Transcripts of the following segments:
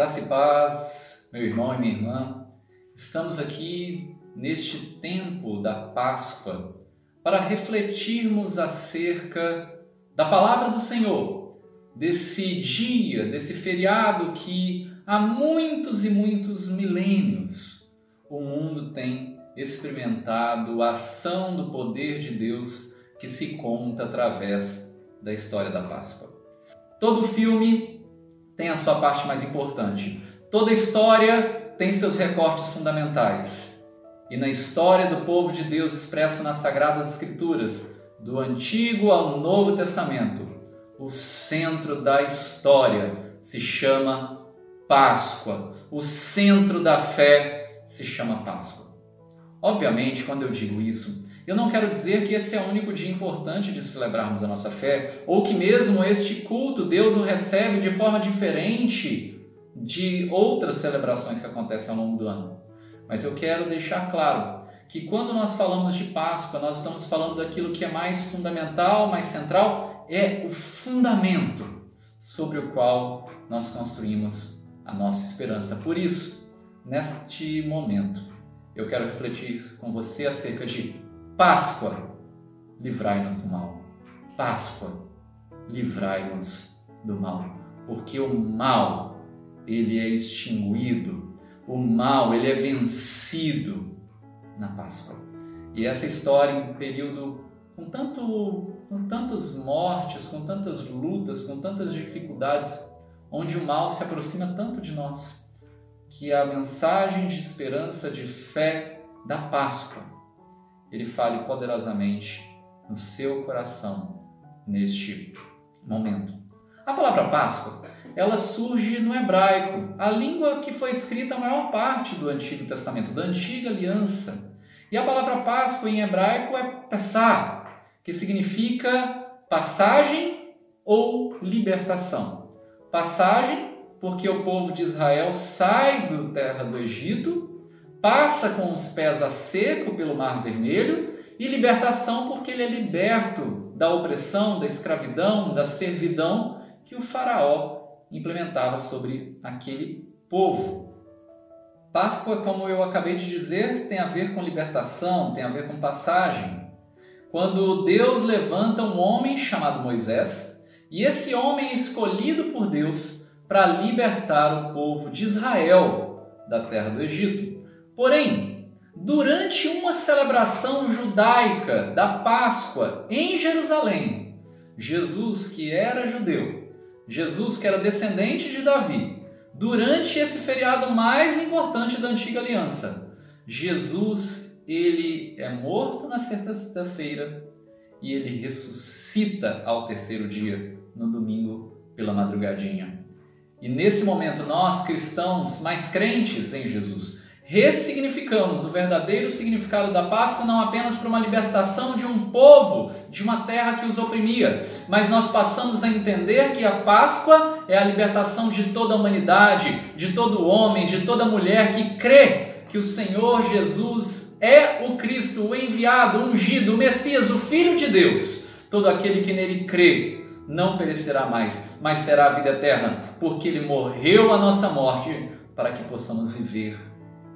Graça e paz, meu irmão e minha irmã. Estamos aqui neste tempo da Páscoa para refletirmos acerca da palavra do Senhor, desse dia, desse feriado que há muitos e muitos milênios o mundo tem experimentado a ação do poder de Deus que se conta através da história da Páscoa. Todo filme tem a sua parte mais importante. Toda história tem seus recortes fundamentais. E na história do povo de Deus expresso nas Sagradas Escrituras, do Antigo ao Novo Testamento, o centro da história se chama Páscoa. O centro da fé se chama Páscoa. Obviamente, quando eu digo isso, eu não quero dizer que esse é o único dia importante de celebrarmos a nossa fé, ou que mesmo este culto Deus o recebe de forma diferente de outras celebrações que acontecem ao longo do ano. Mas eu quero deixar claro que quando nós falamos de Páscoa, nós estamos falando daquilo que é mais fundamental, mais central, é o fundamento sobre o qual nós construímos a nossa esperança. Por isso, neste momento, eu quero refletir com você acerca de Páscoa, livrai-nos do mal. Páscoa, livrai-nos do mal, porque o mal ele é extinguido, o mal ele é vencido na Páscoa. E essa história em um período com tanto com tantas mortes, com tantas lutas, com tantas dificuldades, onde o mal se aproxima tanto de nós, que a mensagem de esperança, de fé da Páscoa ele fale poderosamente no seu coração neste momento. A palavra Páscoa, ela surge no hebraico, a língua que foi escrita a maior parte do Antigo Testamento, da Antiga Aliança. E a palavra Páscoa em hebraico é Pessah, que significa passagem ou libertação. Passagem, porque o povo de Israel sai do terra do Egito passa com os pés a seco pelo Mar Vermelho, e libertação porque ele é liberto da opressão, da escravidão, da servidão que o Faraó implementava sobre aquele povo. Páscoa, como eu acabei de dizer, tem a ver com libertação, tem a ver com passagem. Quando Deus levanta um homem chamado Moisés, e esse homem é escolhido por Deus para libertar o povo de Israel da terra do Egito. Porém, durante uma celebração judaica da Páscoa em Jerusalém, Jesus, que era judeu, Jesus, que era descendente de Davi, durante esse feriado mais importante da antiga aliança, Jesus, ele é morto na sexta-feira e ele ressuscita ao terceiro dia, no domingo pela madrugadinha. E nesse momento, nós cristãos mais crentes em Jesus, ressignificamos o verdadeiro significado da Páscoa não apenas para uma libertação de um povo, de uma terra que os oprimia, mas nós passamos a entender que a Páscoa é a libertação de toda a humanidade, de todo homem, de toda mulher que crê que o Senhor Jesus é o Cristo, o enviado, o ungido, o Messias, o Filho de Deus. Todo aquele que nele crê não perecerá mais, mas terá a vida eterna, porque ele morreu a nossa morte para que possamos viver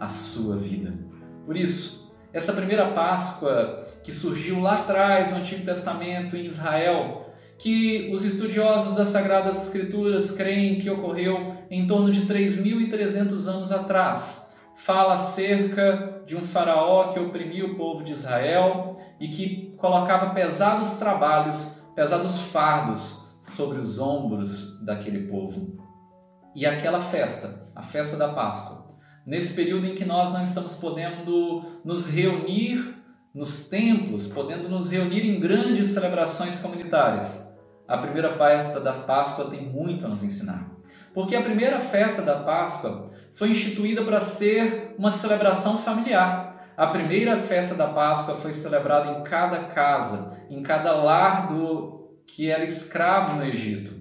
a sua vida. Por isso, essa primeira Páscoa que surgiu lá atrás no Antigo Testamento em Israel, que os estudiosos das Sagradas Escrituras creem que ocorreu em torno de 3.300 anos atrás, fala acerca de um faraó que oprimia o povo de Israel e que colocava pesados trabalhos, pesados fardos sobre os ombros daquele povo. E aquela festa, a festa da Páscoa, nesse período em que nós não estamos podendo nos reunir nos templos, podendo nos reunir em grandes celebrações comunitárias. A primeira festa da Páscoa tem muito a nos ensinar. Porque a primeira festa da Páscoa foi instituída para ser uma celebração familiar. A primeira festa da Páscoa foi celebrada em cada casa, em cada lar do que era escravo no Egito.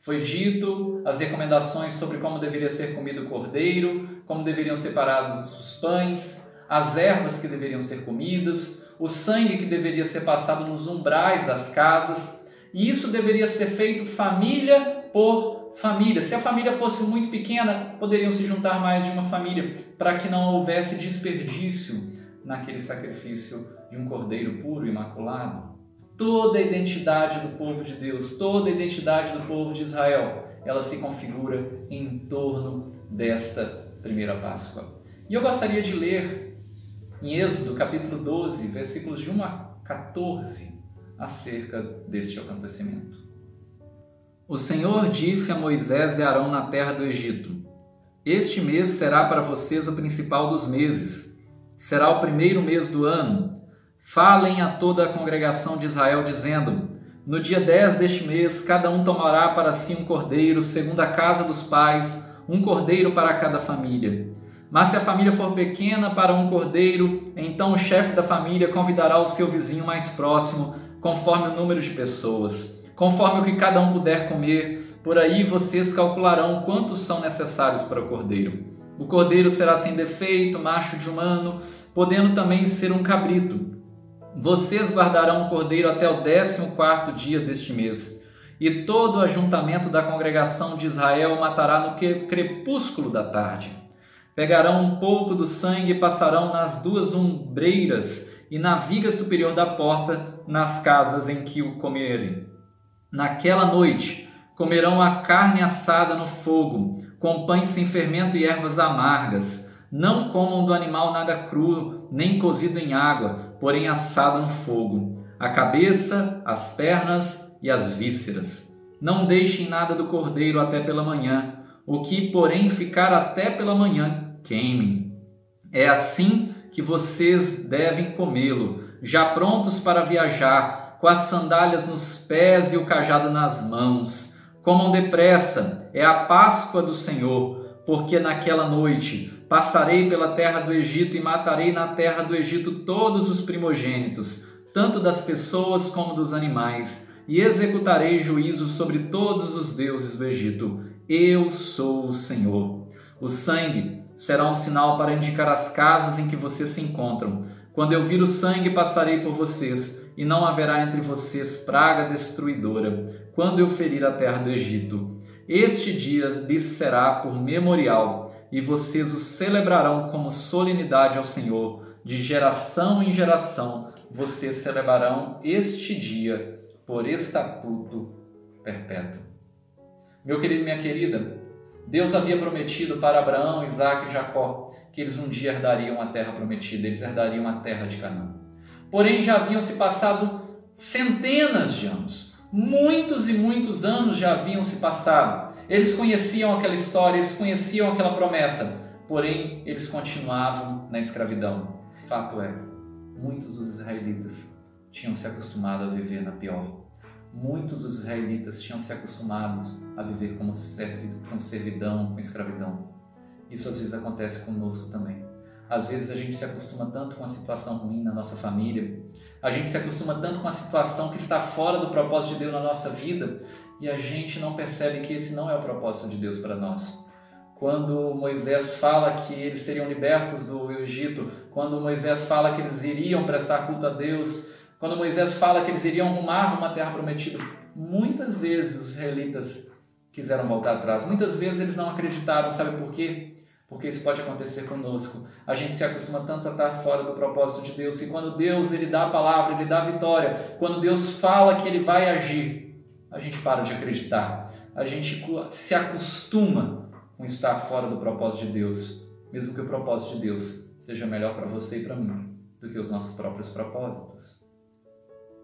Foi dito as recomendações sobre como deveria ser comido o cordeiro, como deveriam ser separados os pães, as ervas que deveriam ser comidas, o sangue que deveria ser passado nos umbrais das casas, e isso deveria ser feito família por família. Se a família fosse muito pequena, poderiam se juntar mais de uma família para que não houvesse desperdício naquele sacrifício de um cordeiro puro, imaculado. Toda a identidade do povo de Deus, toda a identidade do povo de Israel, ela se configura em torno desta primeira Páscoa. E eu gostaria de ler em Êxodo, capítulo 12, versículos de 1 a 14, acerca deste acontecimento. O Senhor disse a Moisés e Arão na terra do Egito: Este mês será para vocês o principal dos meses. Será o primeiro mês do ano. Falem a toda a congregação de Israel, dizendo: No dia 10 deste mês, cada um tomará para si um cordeiro, segundo a casa dos pais, um cordeiro para cada família. Mas se a família for pequena para um cordeiro, então o chefe da família convidará o seu vizinho mais próximo, conforme o número de pessoas conforme o que cada um puder comer. Por aí vocês calcularão quantos são necessários para o cordeiro. O cordeiro será sem defeito, macho de um ano, podendo também ser um cabrito. Vocês guardarão o cordeiro até o décimo quarto dia deste mês. E todo o ajuntamento da congregação de Israel matará no crepúsculo da tarde. Pegarão um pouco do sangue e passarão nas duas umbreiras e na viga superior da porta, nas casas em que o comerem. Naquela noite comerão a carne assada no fogo, com pães sem fermento e ervas amargas. Não comam do animal nada cru, nem cozido em água, porém assado no fogo. A cabeça, as pernas e as vísceras. Não deixem nada do cordeiro até pela manhã. O que, porém, ficar até pela manhã, queimem. É assim que vocês devem comê-lo, já prontos para viajar com as sandálias nos pés e o cajado nas mãos. Comam depressa, é a Páscoa do Senhor, porque naquela noite passarei pela terra do Egito e matarei na terra do Egito todos os primogênitos, tanto das pessoas como dos animais, e executarei juízo sobre todos os deuses do Egito. Eu sou o Senhor. O sangue será um sinal para indicar as casas em que vocês se encontram. Quando eu vir o sangue, passarei por vocês e não haverá entre vocês praga destruidora, quando eu ferir a terra do Egito. Este dia lhes será por memorial, e vocês o celebrarão como solenidade ao Senhor. De geração em geração vocês celebrarão este dia por estatuto perpétuo. Meu querido e minha querida, Deus havia prometido para Abraão, Isaac e Jacó que eles um dia herdariam a terra prometida, eles herdariam a terra de Canaã. Porém, já haviam se passado centenas de anos. Muitos e muitos anos já haviam se passado. Eles conheciam aquela história, eles conheciam aquela promessa. Porém, eles continuavam na escravidão. Fato é, muitos dos israelitas tinham se acostumado a viver na pior. Muitos dos israelitas tinham se acostumado a viver com servidão, com escravidão. Isso às vezes acontece conosco também. Às vezes a gente se acostuma tanto com a situação ruim na nossa família, a gente se acostuma tanto com a situação que está fora do propósito de Deus na nossa vida e a gente não percebe que esse não é o propósito de Deus para nós. Quando Moisés fala que eles seriam libertos do Egito, quando Moisés fala que eles iriam prestar culto a Deus, quando Moisés fala que eles iriam rumar uma terra prometida, muitas vezes os israelitas quiseram voltar atrás, muitas vezes eles não acreditaram, sabe por quê? porque isso pode acontecer conosco. A gente se acostuma tanto a estar fora do propósito de Deus que quando Deus ele dá a palavra, ele dá a vitória, quando Deus fala que ele vai agir, a gente para de acreditar. A gente se acostuma com estar fora do propósito de Deus, mesmo que o propósito de Deus seja melhor para você e para mim do que os nossos próprios propósitos.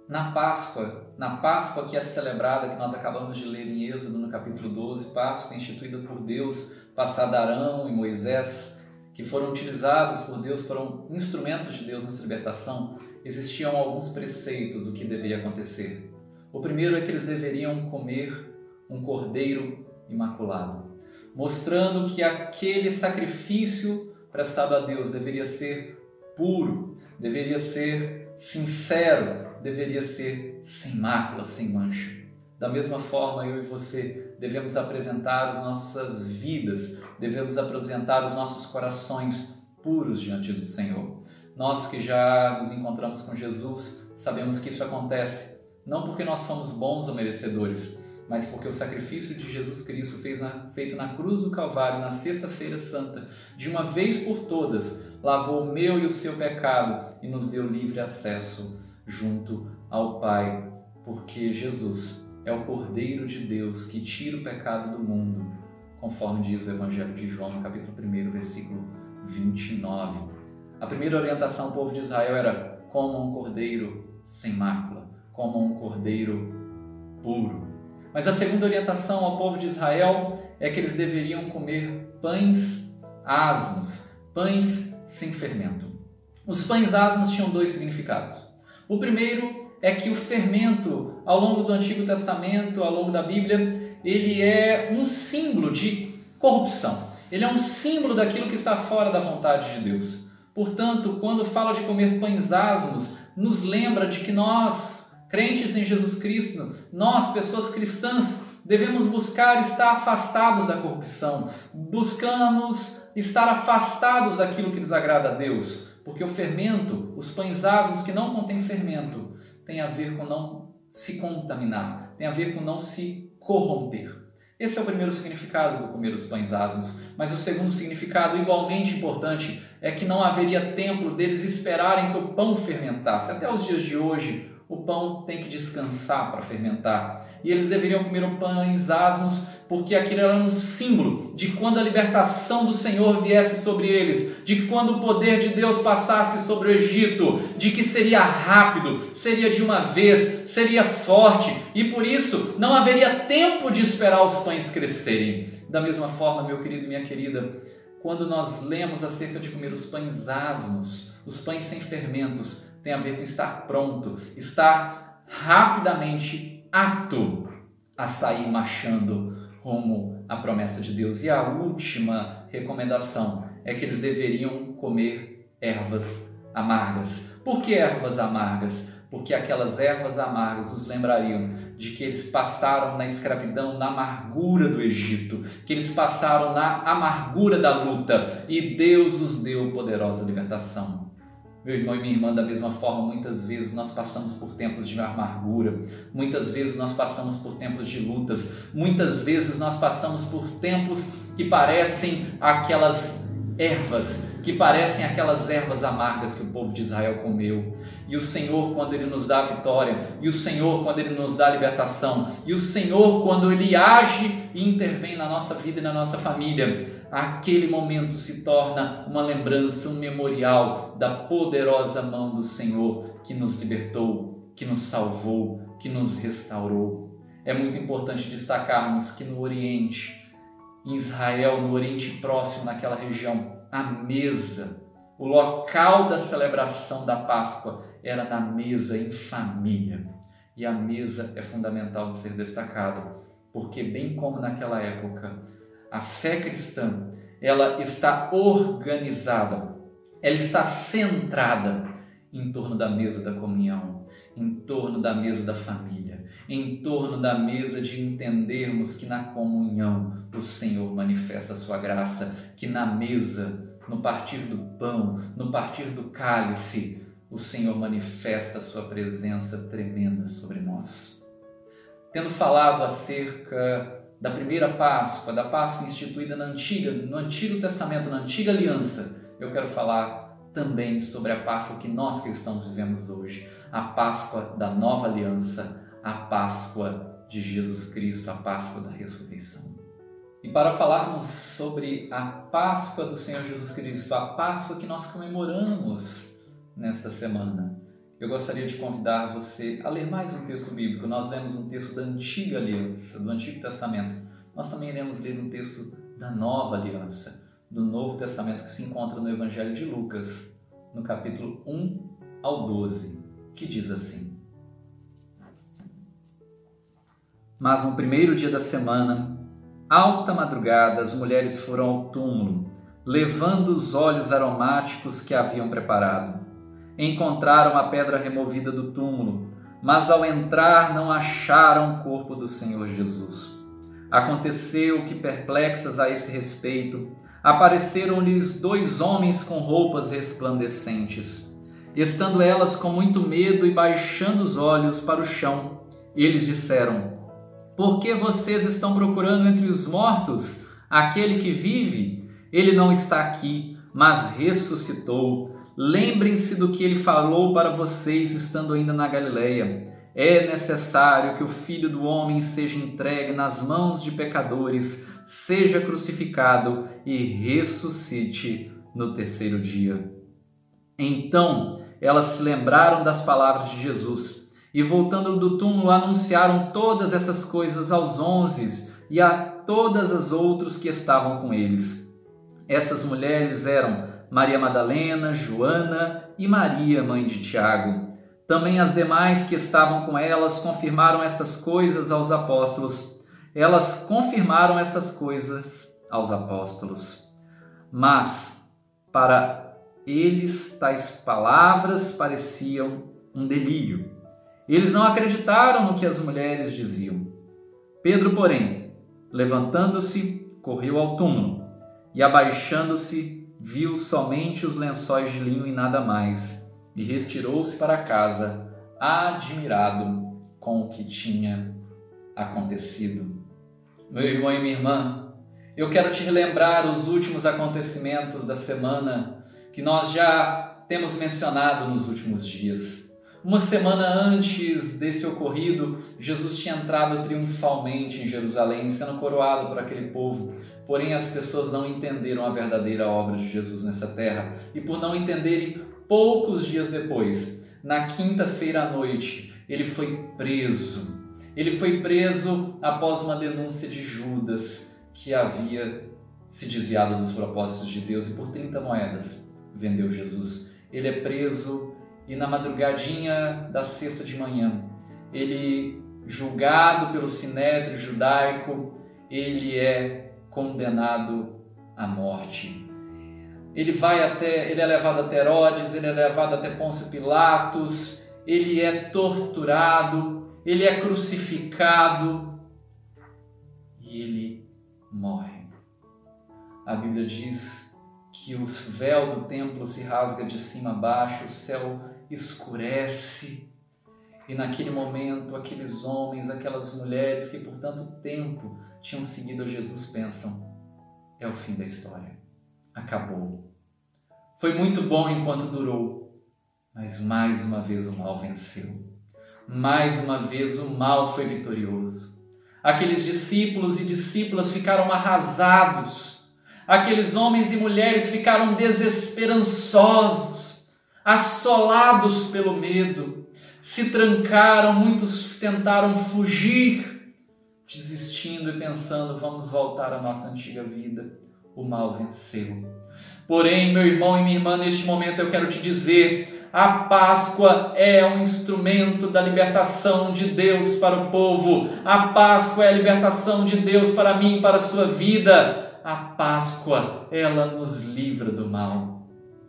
Na Páscoa, na Páscoa que é celebrada, que nós acabamos de ler em Êxodo, no capítulo 12, Páscoa instituída por Deus, passada Arão e Moisés, que foram utilizados por Deus, foram instrumentos de Deus nessa libertação, existiam alguns preceitos do que deveria acontecer. O primeiro é que eles deveriam comer um cordeiro imaculado, mostrando que aquele sacrifício prestado a Deus deveria ser puro, deveria ser sincero, deveria ser sem mácula, sem mancha. Da mesma forma, eu e você devemos apresentar as nossas vidas, devemos apresentar os nossos corações puros diante do Senhor. Nós que já nos encontramos com Jesus, sabemos que isso acontece não porque nós somos bons ou merecedores, mas porque o sacrifício de Jesus Cristo feito na cruz do Calvário, na Sexta-feira Santa, de uma vez por todas, lavou o meu e o seu pecado e nos deu livre acesso junto ao Pai, porque Jesus é o Cordeiro de Deus que tira o pecado do mundo, conforme diz o Evangelho de João, no capítulo 1, versículo 29. A primeira orientação ao povo de Israel era como um cordeiro sem mácula, como um cordeiro puro. Mas a segunda orientação ao povo de Israel é que eles deveriam comer pães asmos, pães sem fermento. Os pães asmos tinham dois significados. O primeiro é que o fermento, ao longo do Antigo Testamento, ao longo da Bíblia, ele é um símbolo de corrupção. Ele é um símbolo daquilo que está fora da vontade de Deus. Portanto, quando fala de comer pães asmos, nos lembra de que nós, crentes em Jesus Cristo, nós, pessoas cristãs, devemos buscar estar afastados da corrupção, buscamos estar afastados daquilo que desagrada a Deus, porque o fermento, os pães asmos que não contêm fermento, tem a ver com não se contaminar, tem a ver com não se corromper. Esse é o primeiro significado do comer os pães asmos. Mas o segundo significado, igualmente importante, é que não haveria tempo deles esperarem que o pão fermentasse. Até os dias de hoje, o pão tem que descansar para fermentar. E eles deveriam comer o pães asmos, porque aquilo era um símbolo de quando a libertação do Senhor viesse sobre eles, de quando o poder de Deus passasse sobre o Egito, de que seria rápido, seria de uma vez, seria forte, e por isso não haveria tempo de esperar os pães crescerem. Da mesma forma, meu querido e minha querida, quando nós lemos acerca de comer os pães asmos, os pães sem fermentos, tem a ver com estar pronto, estar rapidamente apto a sair marchando rumo à promessa de Deus. E a última recomendação é que eles deveriam comer ervas amargas. Por que ervas amargas? Porque aquelas ervas amargas os lembrariam de que eles passaram na escravidão, na amargura do Egito, que eles passaram na amargura da luta e Deus os deu poderosa libertação. Meu irmão e minha irmã, da mesma forma, muitas vezes nós passamos por tempos de amargura, muitas vezes nós passamos por tempos de lutas, muitas vezes nós passamos por tempos que parecem aquelas ervas que parecem aquelas ervas amargas que o povo de Israel comeu. E o Senhor, quando Ele nos dá a vitória, e o Senhor, quando Ele nos dá a libertação, e o Senhor, quando Ele age e intervém na nossa vida e na nossa família, aquele momento se torna uma lembrança, um memorial da poderosa mão do Senhor que nos libertou, que nos salvou, que nos restaurou. É muito importante destacarmos que no Oriente, em Israel, no Oriente Próximo, naquela região, a mesa. O local da celebração da Páscoa era na mesa em família. E a mesa é fundamental de ser destacada, porque bem como naquela época, a fé cristã, ela está organizada, ela está centrada em torno da mesa da comunhão, em torno da mesa da família, em torno da mesa de entendermos que na comunhão o Senhor manifesta a sua graça, que na mesa, no partir do pão, no partir do cálice, o Senhor manifesta a sua presença tremenda sobre nós. Tendo falado acerca da primeira Páscoa, da Páscoa instituída na antiga, no Antigo Testamento, na antiga aliança, eu quero falar também sobre a Páscoa que nós cristãos vivemos hoje, a Páscoa da nova aliança, a Páscoa de Jesus Cristo, a Páscoa da ressurreição. E para falarmos sobre a Páscoa do Senhor Jesus Cristo, a Páscoa que nós comemoramos nesta semana, eu gostaria de convidar você a ler mais um texto bíblico. Nós lemos um texto da Antiga Aliança, do Antigo Testamento. Nós também iremos ler um texto da Nova Aliança do Novo Testamento que se encontra no Evangelho de Lucas, no capítulo 1 ao 12, que diz assim: Mas no primeiro dia da semana, alta madrugada, as mulheres foram ao túmulo, levando os óleos aromáticos que haviam preparado. Encontraram a pedra removida do túmulo, mas ao entrar não acharam o corpo do Senhor Jesus. Aconteceu que, perplexas a esse respeito, apareceram-lhes dois homens com roupas resplandecentes. Estando elas com muito medo e baixando os olhos para o chão, eles disseram: Por que vocês estão procurando entre os mortos aquele que vive? Ele não está aqui, mas ressuscitou. Lembrem-se do que ele falou para vocês estando ainda na Galileia. É necessário que o Filho do Homem seja entregue nas mãos de pecadores, seja crucificado e ressuscite no terceiro dia. Então elas se lembraram das palavras de Jesus e, voltando do túmulo, anunciaram todas essas coisas aos onze e a todas as outros que estavam com eles. Essas mulheres eram Maria Madalena, Joana e Maria, mãe de Tiago. Também as demais que estavam com elas confirmaram estas coisas aos apóstolos. Elas confirmaram estas coisas aos apóstolos. Mas, para eles, tais palavras pareciam um delírio. Eles não acreditaram no que as mulheres diziam. Pedro, porém, levantando-se, correu ao túmulo e, abaixando-se, viu somente os lençóis de linho e nada mais e retirou-se para casa, admirado com o que tinha acontecido. Meu irmão e minha irmã, eu quero te relembrar os últimos acontecimentos da semana que nós já temos mencionado nos últimos dias. Uma semana antes desse ocorrido, Jesus tinha entrado triunfalmente em Jerusalém, sendo coroado por aquele povo. Porém, as pessoas não entenderam a verdadeira obra de Jesus nessa terra. E por não entenderem, poucos dias depois, na quinta-feira à noite, ele foi preso. Ele foi preso após uma denúncia de Judas, que havia se desviado dos propósitos de Deus e por 30 moedas vendeu Jesus. Ele é preso e na madrugadinha da sexta de manhã, ele julgado pelo sinédrio judaico, ele é condenado à morte ele vai até, ele é levado até Herodes, ele é levado até Pôncio Pilatos, ele é torturado, ele é crucificado e ele morre. A Bíblia diz que o véu do templo se rasga de cima a baixo, o céu escurece. E naquele momento, aqueles homens, aquelas mulheres que por tanto tempo tinham seguido a Jesus pensam: é o fim da história acabou. Foi muito bom enquanto durou, mas mais uma vez o mal venceu. Mais uma vez o mal foi vitorioso. Aqueles discípulos e discípulas ficaram arrasados. Aqueles homens e mulheres ficaram desesperançosos, assolados pelo medo. Se trancaram, muitos tentaram fugir, desistindo e pensando: vamos voltar à nossa antiga vida o mal venceu. Porém, meu irmão e minha irmã, neste momento eu quero te dizer: a Páscoa é um instrumento da libertação de Deus para o povo. A Páscoa é a libertação de Deus para mim para a sua vida. A Páscoa, ela nos livra do mal.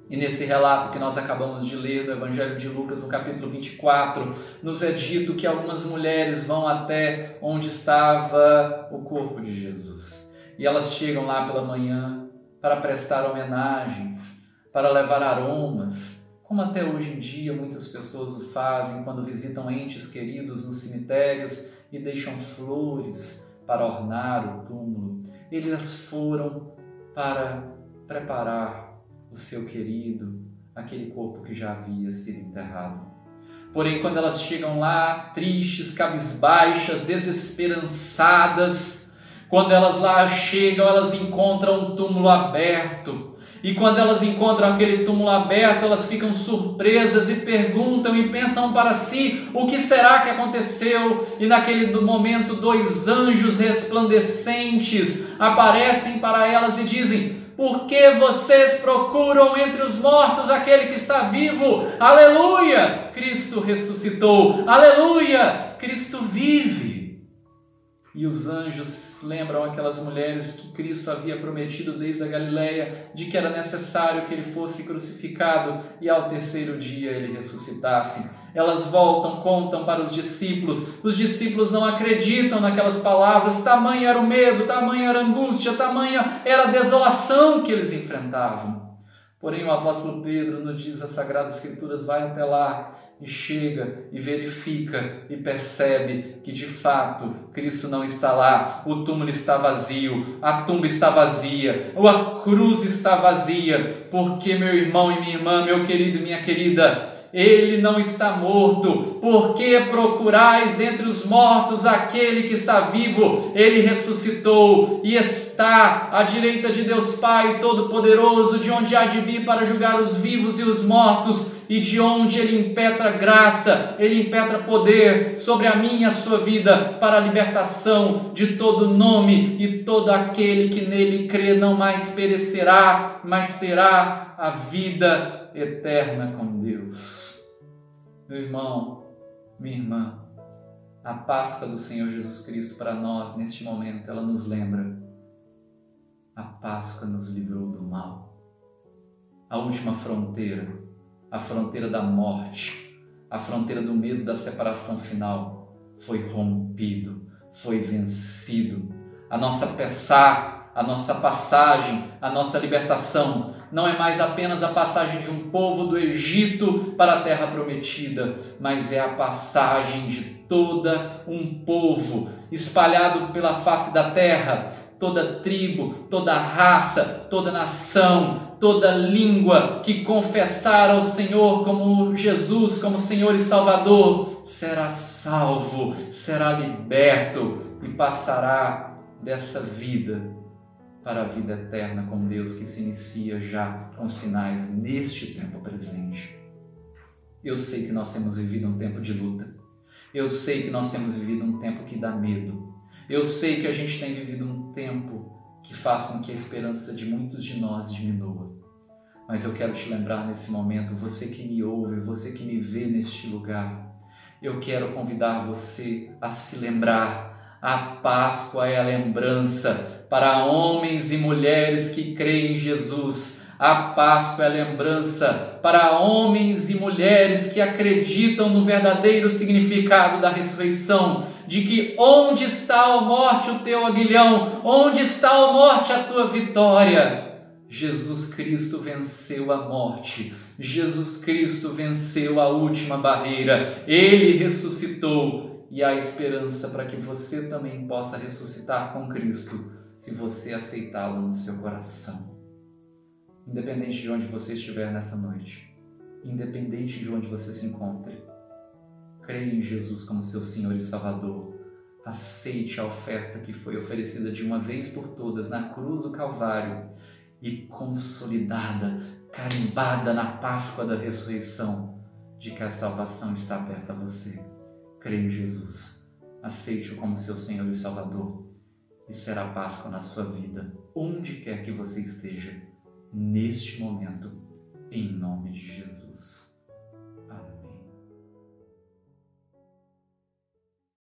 E nesse relato que nós acabamos de ler do Evangelho de Lucas, no capítulo 24, nos é dito que algumas mulheres vão até onde estava o corpo de Jesus e elas chegam lá pela manhã para prestar homenagens, para levar aromas, como até hoje em dia muitas pessoas o fazem quando visitam entes queridos nos cemitérios e deixam flores para ornar o túmulo. Eles foram para preparar o seu querido, aquele corpo que já havia sido enterrado. Porém, quando elas chegam lá, tristes, cabisbaixas, desesperançadas, quando elas lá chegam, elas encontram um túmulo aberto. E quando elas encontram aquele túmulo aberto, elas ficam surpresas e perguntam e pensam para si: o que será que aconteceu? E naquele momento, dois anjos resplandecentes aparecem para elas e dizem: Por que vocês procuram entre os mortos aquele que está vivo? Aleluia! Cristo ressuscitou. Aleluia! Cristo vive. E os anjos lembram aquelas mulheres que Cristo havia prometido desde a Galileia de que era necessário que ele fosse crucificado e ao terceiro dia ele ressuscitasse. Elas voltam, contam para os discípulos. Os discípulos não acreditam naquelas palavras. Tamanha era o medo, tamanha era a angústia, tamanha era a desolação que eles enfrentavam. Porém, o apóstolo Pedro, no diz das Sagradas Escrituras, vai até lá e chega e verifica e percebe que de fato Cristo não está lá, o túmulo está vazio, a tumba está vazia, ou a cruz está vazia, porque meu irmão e minha irmã, meu querido e minha querida, ele não está morto. Por que procurais dentre os mortos aquele que está vivo? Ele ressuscitou e está à direita de Deus Pai Todo-Poderoso, de onde há de vir para julgar os vivos e os mortos, e de onde ele impetra graça, ele impetra poder sobre a minha e a sua vida para a libertação de todo nome e todo aquele que nele crê não mais perecerá, mas terá a vida eterna com Deus. Meu irmão, minha irmã, a Páscoa do Senhor Jesus Cristo para nós neste momento, ela nos lembra. A Páscoa nos livrou do mal. A última fronteira, a fronteira da morte, a fronteira do medo da separação final, foi rompido, foi vencido. A nossa peçar, a nossa passagem, a nossa libertação. Não é mais apenas a passagem de um povo do Egito para a terra prometida, mas é a passagem de toda um povo espalhado pela face da terra, toda tribo, toda raça, toda nação, toda língua que confessar ao Senhor como Jesus, como Senhor e Salvador, será salvo, será liberto e passará dessa vida para a vida eterna com Deus que se inicia já com sinais neste tempo presente. Eu sei que nós temos vivido um tempo de luta. Eu sei que nós temos vivido um tempo que dá medo. Eu sei que a gente tem vivido um tempo que faz com que a esperança de muitos de nós diminua. Mas eu quero te lembrar nesse momento, você que me ouve, você que me vê neste lugar, eu quero convidar você a se lembrar. A Páscoa é a lembrança para homens e mulheres que creem em Jesus. A Páscoa é lembrança para homens e mulheres que acreditam no verdadeiro significado da ressurreição, de que onde está a morte o teu aguilhão, onde está a morte a tua vitória. Jesus Cristo venceu a morte, Jesus Cristo venceu a última barreira, ele ressuscitou. E há esperança para que você também possa ressuscitar com Cristo se você aceitá-lo no seu coração. Independente de onde você estiver nessa noite, independente de onde você se encontre, creia em Jesus como seu Senhor e Salvador. Aceite a oferta que foi oferecida de uma vez por todas na cruz do Calvário e consolidada, carimbada na Páscoa da ressurreição, de que a salvação está aberta a você. Creia em Jesus. Aceite-o como seu Senhor e Salvador e será Páscoa na sua vida, onde quer que você esteja, neste momento, em nome de Jesus.